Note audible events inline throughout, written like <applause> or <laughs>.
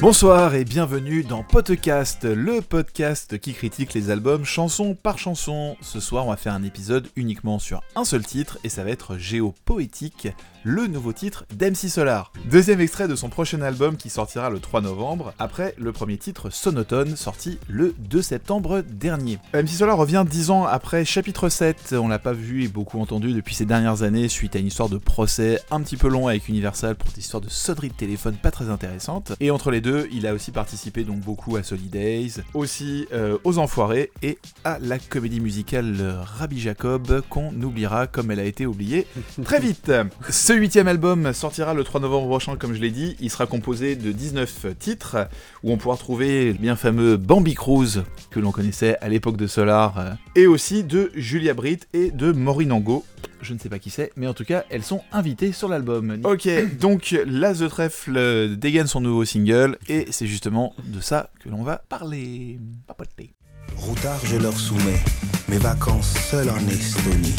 Bonsoir et bienvenue dans Podcast, le podcast qui critique les albums chanson par chanson. Ce soir, on va faire un épisode uniquement sur un seul titre et ça va être Géopoétique, le nouveau titre d'MC Solar. Deuxième extrait de son prochain album qui sortira le 3 novembre, après le premier titre Sonotone sorti le 2 septembre dernier. MC Solar revient 10 ans après chapitre 7, on l'a pas vu et beaucoup entendu depuis ces dernières années suite à une histoire de procès un petit peu long avec Universal pour des histoires de sonnerie de téléphone pas très intéressantes. Et entre les deux, il a aussi participé donc beaucoup à Solidays, aussi euh, aux Enfoirés et à la comédie musicale Rabbi Jacob qu'on oubliera comme elle a été oubliée <laughs> très vite. Ce huitième album sortira le 3 novembre prochain comme je l'ai dit, il sera composé de 19 titres où on pourra trouver le bien fameux Bambi Cruz que l'on connaissait à l'époque de Solar euh, et aussi de Julia Britt et de Maureen Angot je ne sais pas qui c'est, mais en tout cas, elles sont invitées sur l'album. Ok, <coughs> donc Las de Trèfle dégaine son nouveau single, et c'est justement de ça que l'on va parler. Papoter. Routard, je leur soumets mes vacances seules en Estonie.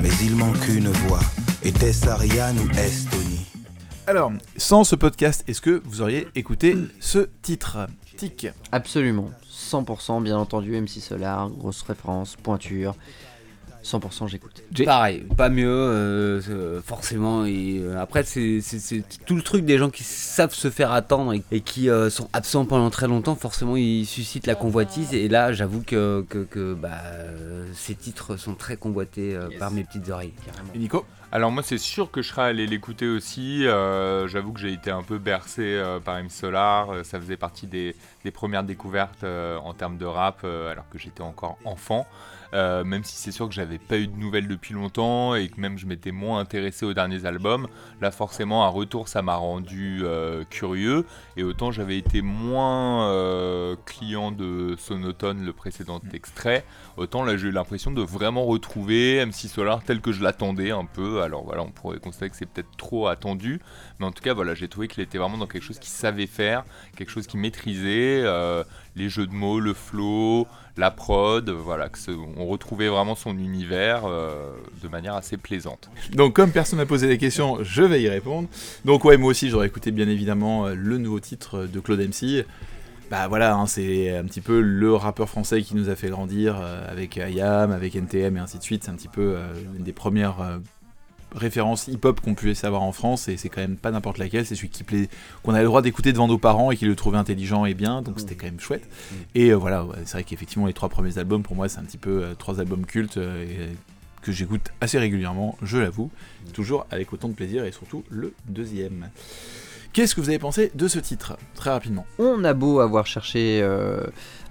Mais il manque une voix, était-ce Ariane ou Estonie Alors, sans ce podcast, est-ce que vous auriez écouté ce titre Tic? Absolument, 100% bien entendu, MC Solar, grosse référence, pointure. 100% j'écoute. Pareil, pas mieux, euh, euh, forcément. Et euh, après, c'est tout le truc des gens qui savent se faire attendre et, qui sont absents pendant très longtemps. Forcément, ils suscitent la convoitise. Et là, j'avoue que, que, bah, ces titres sont très convoités par mes petites oreilles. Et Nico? Alors moi c'est sûr que je serais allé l'écouter aussi, j'avoue que j'ai été un peu bercé par M Solar, ça faisait partie des, des premières découvertes en termes de rap alors que j'étais encore enfant. Euh, même si c'est sûr que j'avais pas eu de nouvelles depuis longtemps et que même je m'étais moins intéressé aux derniers albums. Là, forcément, un retour, ça m'a rendu euh, curieux. Et autant j'avais été moins euh, client de Sonotone, le précédent extrait, autant là j'ai eu l'impression de vraiment retrouver MC Solar tel que je l'attendais un peu. Alors voilà, on pourrait constater que c'est peut-être trop attendu, mais en tout cas, voilà, j'ai trouvé qu'il était vraiment dans quelque chose qu'il savait faire, quelque chose qu'il maîtrisait, les jeux de mots, le flow, la prod, voilà, on retrouvait vraiment son univers euh, de manière assez plaisante. Donc comme personne n'a posé des questions, je vais y répondre. Donc ouais, moi aussi j'aurais écouté bien évidemment euh, le nouveau titre de Claude MC. Bah voilà, hein, c'est un petit peu le rappeur français qui nous a fait grandir euh, avec IAM, avec NTM et ainsi de suite. C'est un petit peu une des premières référence hip-hop qu'on pouvait savoir en France et c'est quand même pas n'importe laquelle, c'est celui qui plaît, qu'on avait le droit d'écouter devant nos parents et qui le trouvait intelligent et bien, donc c'était quand même chouette. Mm. Et euh, voilà, c'est vrai qu'effectivement les trois premiers albums pour moi c'est un petit peu euh, trois albums cultes euh, que j'écoute assez régulièrement, je l'avoue, mm. toujours avec autant de plaisir et surtout le deuxième. Qu'est-ce que vous avez pensé de ce titre? Très rapidement. On a beau avoir cherché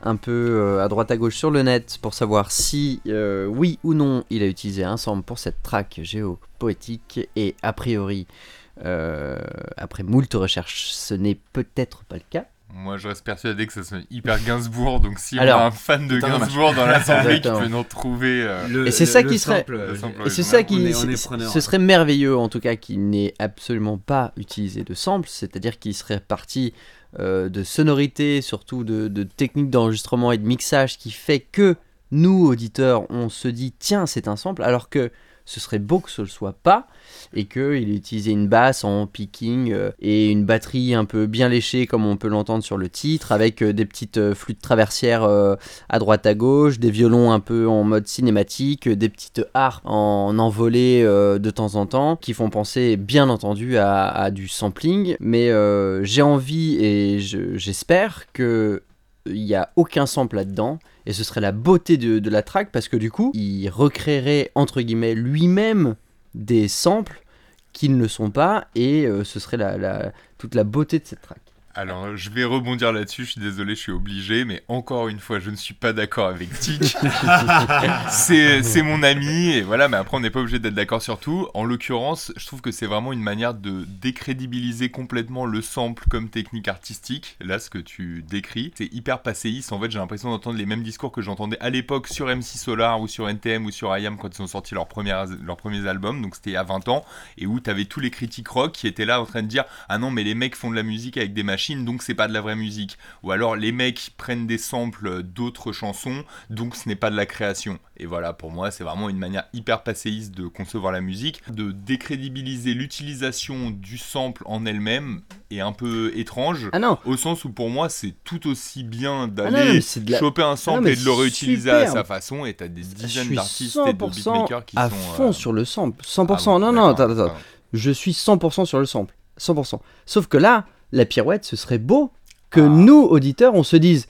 un peu euh, à droite à gauche sur le net pour savoir si euh, oui ou non il a utilisé un sample pour cette track géopoétique et a priori euh, après moult recherches ce n'est peut-être pas le cas. Moi, je reste persuadé que ça soit hyper Gainsbourg. Donc, si Alors, on a un fan de Gainsbourg dans l'assemblée qui peut nous retrouver. et c'est ça qui serait. et c'est ça qui. ce serait merveilleux, en tout cas, qu'il n'ait absolument pas utilisé de sample. C'est-à-dire qu'il serait parti euh, de sonorité, surtout de, de technique d'enregistrement et de mixage qui fait que nous, auditeurs, on se dit tiens, c'est un sample, alors que ce serait beau que ce le soit pas et qu'il utilisait une basse en picking euh, et une batterie un peu bien léchée comme on peut l'entendre sur le titre avec euh, des petites euh, flûtes traversières à droite à gauche, des violons un peu en mode cinématique, des petites harpes en envolée de temps en temps qui font penser bien entendu à, du sampling. Mais j'ai envie et j'espère que il n'y a aucun sample là-dedans et ce serait la beauté de, la track parce que du coup, il recréerait entre guillemets lui-même des samples qui ne le sont pas et euh, ce serait la, toute la beauté de cette track. Alors, je vais rebondir là-dessus, je suis désolé, je suis obligé, mais encore une fois, je ne suis pas d'accord avec Tic. <laughs> c'est mon ami, et voilà, mais après, on n'est pas obligé d'être d'accord sur tout. En l'occurrence, je trouve que c'est vraiment une manière de décrédibiliser complètement le sample comme technique artistique. Là, ce que tu décris, c'est hyper passéiste. En fait, j'ai l'impression d'entendre les mêmes discours que j'entendais à l'époque sur MC Solar ou sur NTM ou sur IAM quand ils ont sorti leurs, premières, leurs premiers albums, donc c'était il y a 20 ans, et où tu avais tous les critiques rock qui étaient là en train de dire Ah non, mais les mecs font de la musique avec des machines donc c'est pas de la vraie musique. Ou alors les mecs prennent des samples d'autres chansons, donc ce n'est pas de la création. Et voilà, pour moi, c'est vraiment une manière hyper passéiste de concevoir la musique, de décrédibiliser l'utilisation du sample en elle-même est un peu étrange. Ah non. Au sens où pour moi, c'est tout aussi bien ah d'aller choper un sample et de le réutiliser à sa façon. Et t'as des dizaines d'artistes et de beatmakers qui à sont. À fond sur le sample. 100%. Ah non, non, attends, attends. Je suis 100% sur le sample. 100%. Sauf que là, la pirouette, ce serait beau que nous, auditeurs, on se dise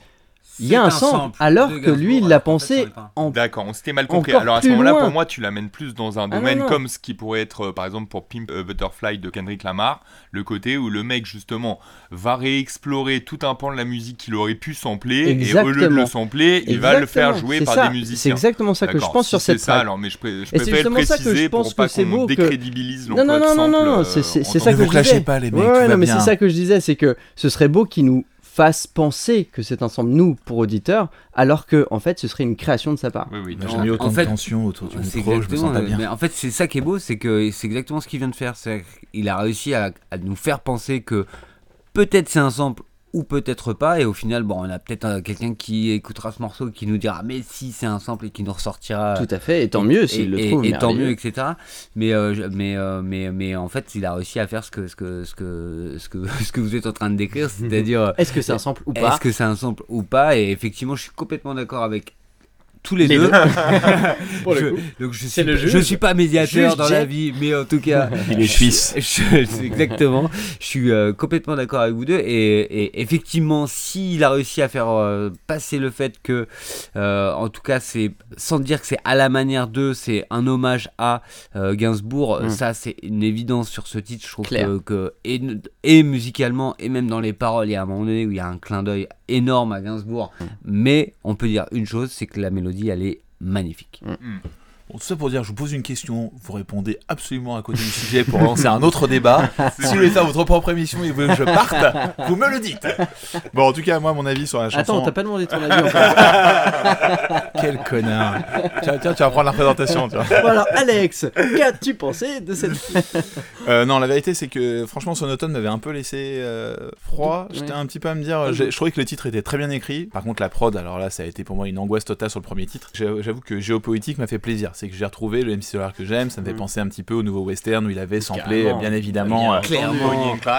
il y a un, sample, alors que lui, il l'a pensé en. D'accord, on s'était mal compris. Alors à ce moment-là, pour moi, tu l'amènes plus dans un ah, domaine comme ce qui pourrait être, euh, par exemple, pour Pimp Butterfly de Kendrick Lamar, le côté où le mec, justement, va réexplorer tout un pan de la musique qu'il aurait pu sampler, et au lieu de le sampler, il va le faire jouer par des musiciens. C'est exactement ça que je pense sur cette C'est ça, alors, mais je, je préfère le préciser pour pas qu'on décrédibilise Non, non, non, non, non, c'est ça que je disais. pas les mecs, non, mais c'est ça que je disais, c'est que ce serait beau qu'il nous fasse penser que c'est ensemble nous pour auditeurs, alors que en fait ce serait une création de sa part. Oui, oui. J'ai mis autant de tension autour du micro, je me sens pas bien. Mais en fait, c'est ça qui est beau, c'est que c'est exactement ce qu'il vient de faire. Il a réussi à, à nous faire penser que peut-être c'est un sample ou peut-être pas et au final bon on a peut-être euh, quelqu'un qui écoutera ce morceau qui nous dira mais si c'est un sample et qui nous ressortira tout à fait et tant mieux s'il le trouve et, tant mieux etc mais euh, mais euh, mais mais en fait il a réussi à faire ce que ce que ce que ce que <laughs> ce que vous êtes en train de décrire c'est-à-dire est-ce que c'est un sample ou pas est-ce que c'est un sample ou pas et effectivement je suis complètement d'accord avec tous les, deux. <laughs> je, donc je suis, je suis pas médiateur dans la vie, mais en tout cas, <laughs> il est suisse. exactement. Je suis euh, complètement d'accord avec vous deux. Et, effectivement, s'il a réussi à faire euh, passer le fait que, euh, en tout cas, c'est sans dire que c'est à la manière d'eux, c'est un hommage à Gainsbourg. Mm. Ça, c'est une évidence sur ce titre. Je trouve que, que et, et, musicalement et même dans les paroles, il y a un moment donné où il y a un clin d'œil énorme à Gainsbourg. Mm. Mais on peut dire une chose, c'est que la mélodie elle est magnifique. Mm. Bon, tout ça pour dire, je vous pose une question, vous répondez absolument à côté du sujet pour lancer un autre débat. <laughs> si vous voulez faire votre propre émission et vous voulez que je parte, vous me le dites. Bon, en tout cas, moi, mon avis sur la chanson. Attends, t'as pas demandé ton avis encore. <laughs> Quel connard. Tiens, tiens, tu vas prendre la présentation. Bon, alors, Alex, qu'as-tu pensé de cette. <laughs> euh, non, la vérité, c'est que franchement, son automne m'avait un peu laissé euh, froid. J'étais un petit peu à me dire, je trouvais que le titre était très bien écrit. Par contre, la prod, alors là, ça a été pour moi une angoisse totale sur le premier titre. J'avoue que Géopoétique m'a fait plaisir c'est que j'ai retrouvé le MC Solar que j'aime. Ça me fait mm. penser un petit peu au nouveau western où il avait samplé, bien évidemment, euh,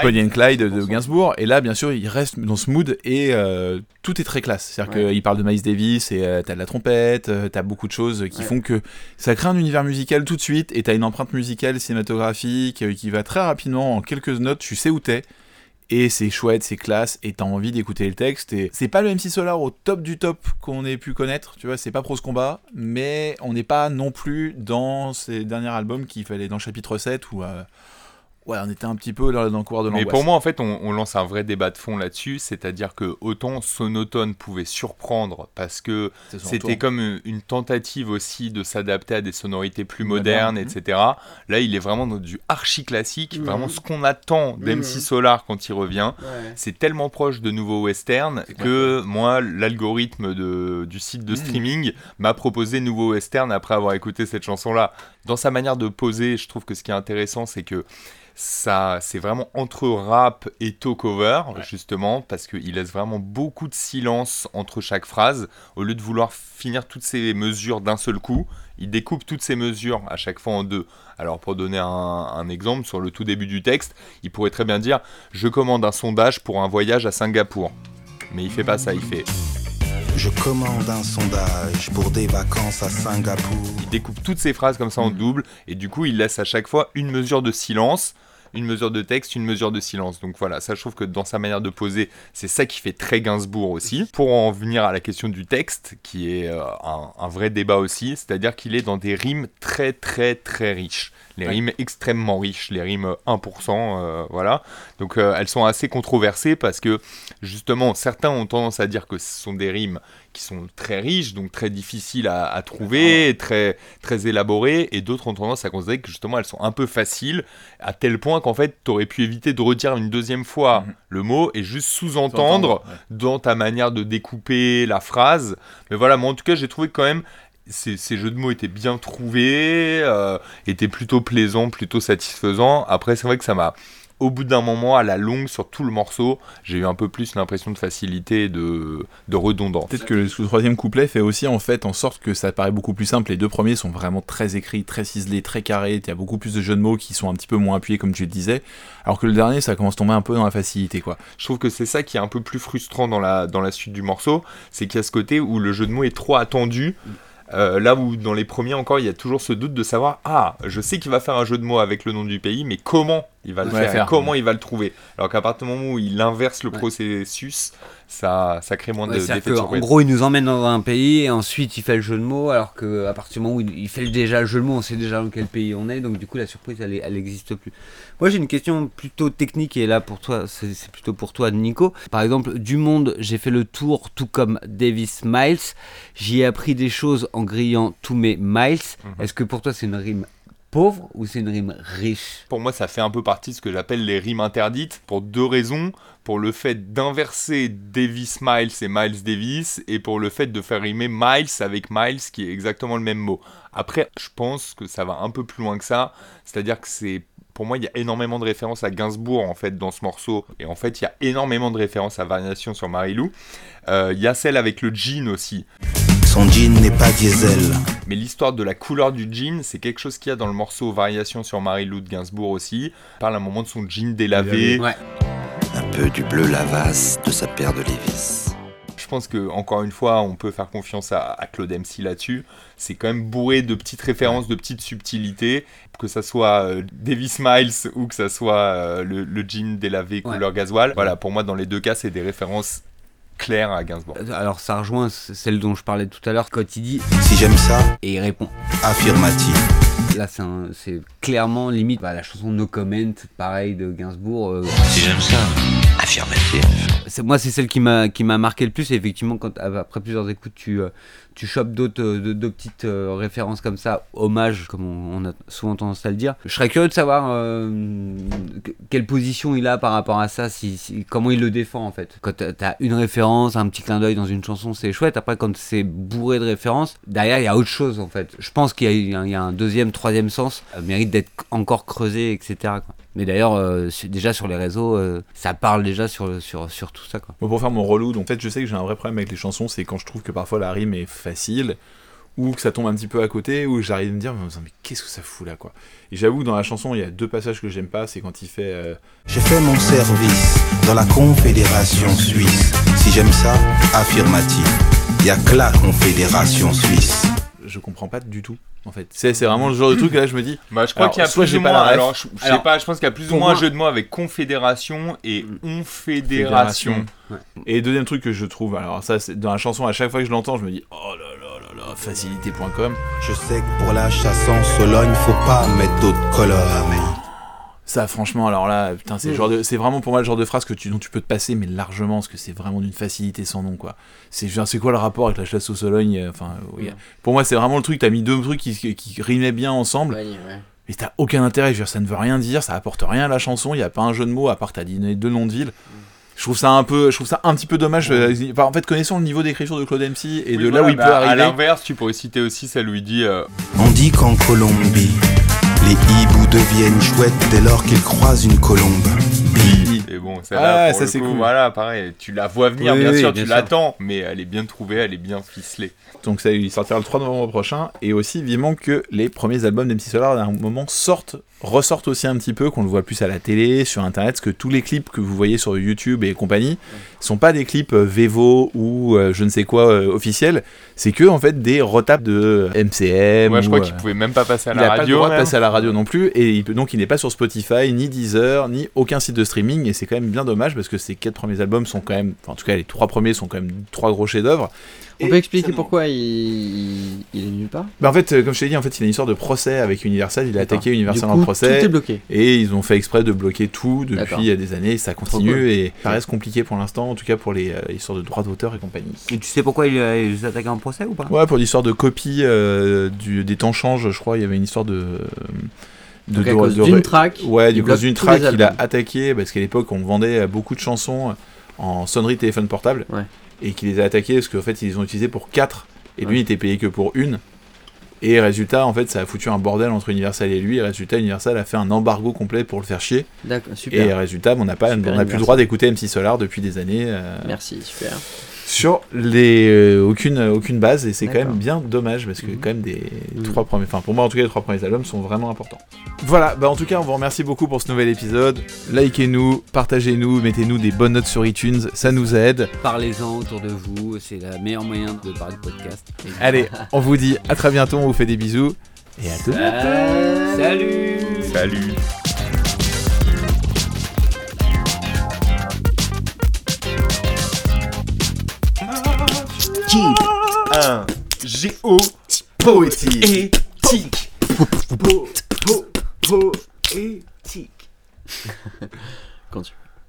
Bonnie and Clyde, de, Gainsbourg. Et là, bien sûr, il reste dans ce mood et euh, tout est très classe. C'est-à-dire qu'il parle de Miles Davis et euh, t'as de la trompette, t'as beaucoup de choses qui font que ça crée un univers musical tout de suite et t'as une empreinte musicale cinématographique qui va très rapidement en quelques notes. Tu sais où t'es et c'est chouette, c'est classe, et t'as envie d'écouter le texte. Et c'est pas le MC Solar au top du top qu'on ait pu connaître, tu vois, c'est pas Prose Combat, mais on n'est pas non plus dans ces derniers albums qui fallait dans le chapitre 7 où euh, ouais, on était un petit peu dans, le couloir de l'angoisse. Mais pour moi, en fait, on, lance un vrai débat de fond là-dessus, c'est-à-dire que autant Sonotone pouvait surprendre parce que c'était comme une tentative aussi de s'adapter à des sonorités plus modernes, etc. Là, il est vraiment dans du archi classique, mhm. vraiment ce qu'on attend d'MC mhm. Solar quand il revient. C'est tellement proche de nouveaux western que moi, l'algorithme du site de streaming m'a proposé nouveau western après avoir écouté cette chanson-là. Dans sa manière de poser, je trouve que ce qui est intéressant, c'est que ça, c'est vraiment entre rap et talk-over, justement, parce qu'il laisse vraiment beaucoup de silence entre chaque phrase. Au lieu de vouloir finir toutes ces mesures d'un seul coup, il découpe toutes ces mesures à chaque fois en deux. Alors, pour donner un, exemple, sur le tout début du texte, il pourrait très bien dire Je commande un sondage pour un voyage à Singapour. Mais il fait pas ça, il fait. Je commande un sondage pour des vacances à Singapour. Il découpe toutes ces phrases comme ça en double, et du coup, il laisse à chaque fois une mesure de silence une mesure de texte, une mesure de silence. Donc voilà, ça je trouve que dans sa manière de poser, c'est ça qui fait très Gainsbourg aussi. Pour en venir à la question du texte, qui est euh, un, vrai débat aussi, c'est-à-dire qu'il est dans des rimes très très très riches. Les rimes extrêmement riches, les rimes 1%, euh, voilà. Donc euh, elles sont assez controversées parce que justement, certains ont tendance à dire que ce sont des rimes qui sont très riches, donc très difficiles à, trouver, très, très élaborées, et d'autres ont tendance à considérer que justement elles sont un peu faciles, à tel point qu'en fait tu aurais pu éviter de redire une deuxième fois mhm. le mot et juste sous-entendre dans ta manière de découper la phrase. Mais voilà, moi en tout cas j'ai trouvé quand même ces, ces, jeux de mots étaient bien trouvés, euh, étaient plutôt plaisants, plutôt satisfaisants. Après, c'est vrai que ça m'a au bout d'un moment, à la longue, sur tout le morceau, j'ai eu un peu plus l'impression de facilité et de, de redondance. Peut-être que le, troisième couplet fait aussi en fait en sorte que ça paraît beaucoup plus simple. Les deux premiers sont vraiment très écrits, très ciselés, très carrés. Il y a beaucoup plus de jeux de mots qui sont un petit peu moins appuyés, comme tu le disais. Alors que le dernier, ça commence à tomber un peu dans la facilité, quoi. Je trouve que c'est ça qui est un peu plus frustrant dans la, dans la suite du morceau, c'est qu'il y a ce côté où le jeu de mots est trop attendu. Euh, là où dans les premiers encore, il y a toujours ce doute de savoir ah, je sais qu'il va faire un jeu de mots avec le nom du pays, mais comment il va le faire, comment il va le trouver. Alors qu'à partir du moment où il inverse le processus, ça, ça crée moins de de En gros, il nous emmène dans un pays et ensuite il fait le jeu de mots, alors qu'à partir du moment où il fait déjà le jeu de mots, on sait déjà dans quel pays on est, donc du coup la surprise elle, elle existe plus. Moi j'ai une question plutôt technique et là pour toi, c'est plutôt pour toi Nico. Par exemple, du monde, j'ai fait le tour tout comme Davis Miles, j'y ai appris des choses en grillant tous mes miles. Mhm. Est-ce que pour toi c'est une rime pauvre ou c'est une rime riche? Pour moi, ça fait un peu partie de ce que j'appelle les rimes interdites pour deux raisons. Pour le fait d'inverser Davis Miles et Miles Davis, et pour le fait de faire rimer Miles avec Miles, qui est exactement le même mot. Après, je pense que ça va un peu plus loin que ça. C'est-à-dire que c'est pour moi, il y a énormément de références à Gainsbourg en fait dans ce morceau. Et en fait, il y a énormément de références à Variation sur Marilou. Euh, il y a celle avec le jean aussi. Son jean n'est pas diesel. Mais l'histoire de la couleur du jean, c'est quelque chose qu'il y a dans le morceau Variation sur Marie-Lou de Gainsbourg aussi. Il parle à un moment de son jean délavé. Un peu du bleu lavasse de sa paire de Lévis. Je pense que encore une fois, on peut faire confiance à, Claude MC là-dessus. C'est quand même bourré de petites références, de petites subtilités, que ça soit euh, Davis Miles ou que ça soit euh, le, jean délavé couleur gasoil. Voilà, pour moi, dans les deux cas, c'est des références clair à Gainsbourg. Alors ça rejoint celle dont je parlais tout à l'heure quand il dit Si j'aime ça, et il répond affirmatif. Là c'est clairement limite bah, la chanson No Comment, pareil de Gainsbourg. Euh, si j'aime ça, affirmatif. Moi c'est celle qui m'a marqué le plus et effectivement quand après plusieurs écoutes tu euh, tu chopes d'autres euh, petites euh, références comme ça, hommage, comme on, a souvent tendance à le dire. Je serais curieux de savoir quelle position il a par rapport à ça, si, comment il le défend en fait. Quand t'as une référence, un petit clin d'œil dans une chanson, c'est chouette. Après, quand c'est bourré de références, derrière il y a autre chose en fait. Je pense qu'il y, a un deuxième, troisième sens, mérite d'être encore creusé, etc. Mais d'ailleurs, déjà sur les réseaux, ça parle déjà sur, sur, sur tout ça. Quoi. pour faire mon relou, donc en fait, je sais que j'ai un vrai problème avec les chansons, c'est quand je trouve que parfois la rime est facile, ou que ça tombe un petit peu à côté, ou j'arrive à me dire, mais, qu'est-ce que ça fout là, quoi. Et j'avoue dans la chanson, il y a deux passages que j'aime pas, c'est quand il fait. Euh, J'ai fait mon service dans la Confédération Suisse. Si j'aime ça, affirmatif. Il y a que la Confédération Suisse. Je comprends pas du tout en fait. C'est, vraiment le genre de truc là je me dis. Bah, je crois qu'il y a plus ou moins. alors, je, sais pas, je pense qu'il y a plus ou moins un jeu de mots avec confédération et on fédération. Et deuxième truc que je trouve, alors ça, c'est dans la chanson, à chaque fois que je l'entends, je me dis oh là là là là, facilité.com. Je sais que pour la chasse en Sologne, faut pas mettre d'autres couleurs. Ça, franchement, alors là, putain, c'est, genre de, c'est vraiment pour moi le genre de phrase que tu, dont tu peux te passer, mais largement, parce que c'est vraiment d'une facilité sans nom, quoi. C'est, c'est quoi le rapport avec la chasse au Sologne euh, Enfin, pour moi, c'est vraiment le truc, t'as mis deux trucs qui, qui, rimaient bien ensemble. Ouais, Mais t'as aucun intérêt, je veux dire, ça ne veut rien dire, ça apporte rien à la chanson, il y a pas un jeu de mots à part t'as dit deux noms de villes. Mm. Je trouve ça un peu je trouve ça un petit peu dommage euh, en fait connaissant le niveau d'écriture de Claude MC et de là où il peut bah, arriver. à l'inverse tu pourrais citer aussi ça lui dit euh, on dit qu'en Colombie les hiboux deviennent chouettes dès lors qu'ils croisent une colombe. Et bon ça ah, ça c'est cool. voilà pareil tu la vois venir bien sûr tu l'attends mais elle est bien trouvée elle est bien ficelée. Donc ça il sortira le 3 novembre prochain et aussi vivement que les premiers albums d'MC Solar à un moment sortent ressortent aussi un petit peu, qu'on le voit plus à la télé, sur internet, parce que tous les clips que vous voyez sur YouTube et compagnie sont pas des clips euh, Vevo ou euh, je ne sais quoi euh, officiels, c'est que en fait des retapes de MCM. Je crois qu'il pouvait même pas passer à la radio. Il a pas le droit de passer à la radio non plus, et donc il n'est pas sur Spotify, ni Deezer, ni aucun site de streaming, et c'est quand même bien dommage parce que ces quatre premiers albums sont quand même, en tout cas les trois premiers sont quand même trois gros chefs-d'œuvre. On peut expliquer pourquoi il... il, est nulle part? Bah En fait, comme je t'ai dit, en fait, il a une histoire de procès avec Universal. Il a attaqué Universal en procès. Tout est bloqué. Et ils ont fait exprès de bloquer tout depuis des années. Ça continue et ça reste compliqué pour l'instant, en tout cas pour les euh, histoires de droits d'auteur et compagnie. Et tu sais pourquoi il les a attaqué en procès ou pas? Ouais, pour l'histoire de copie euh, du, des temps changent, je crois. Il y avait une histoire de. De, à cause d'une track. Ouais, du cause d'une track, il a attaqué parce qu'à l'époque on vendait beaucoup de chansons en sonnerie téléphone portable. Ouais et qui les a attaqués parce qu'en fait ils les ont utilisés pour 4 et lui il était payé que pour une Et résultat, en fait, ça a foutu un bordel entre Universal et lui. Et résultat, Universal a fait un embargo complet pour le faire chier. D'accord, super. Et résultat, on n'a pas, on a plus le droit d'écouter MC Solar depuis des années. Euh, Merci, super sur les euh, aucune aucune base et c'est quand même bien dommage parce que mhm. quand même des mhm. trois premiers enfin pour moi en tout cas les trois premiers albums sont vraiment importants. Voilà, bah en tout cas on vous remercie beaucoup pour ce nouvel épisode. Likez-nous, partagez-nous, mettez-nous des bonnes notes sur iTunes, ça nous aide. Parlez-en autour de vous, c'est la meilleure moyen de parler de podcast. Allez, <laughs> on vous dit à très bientôt, on vous fait des bisous et à tout. Salut. Salut. Un géo poétique. Éthique. Po, po, poétique. Quand tu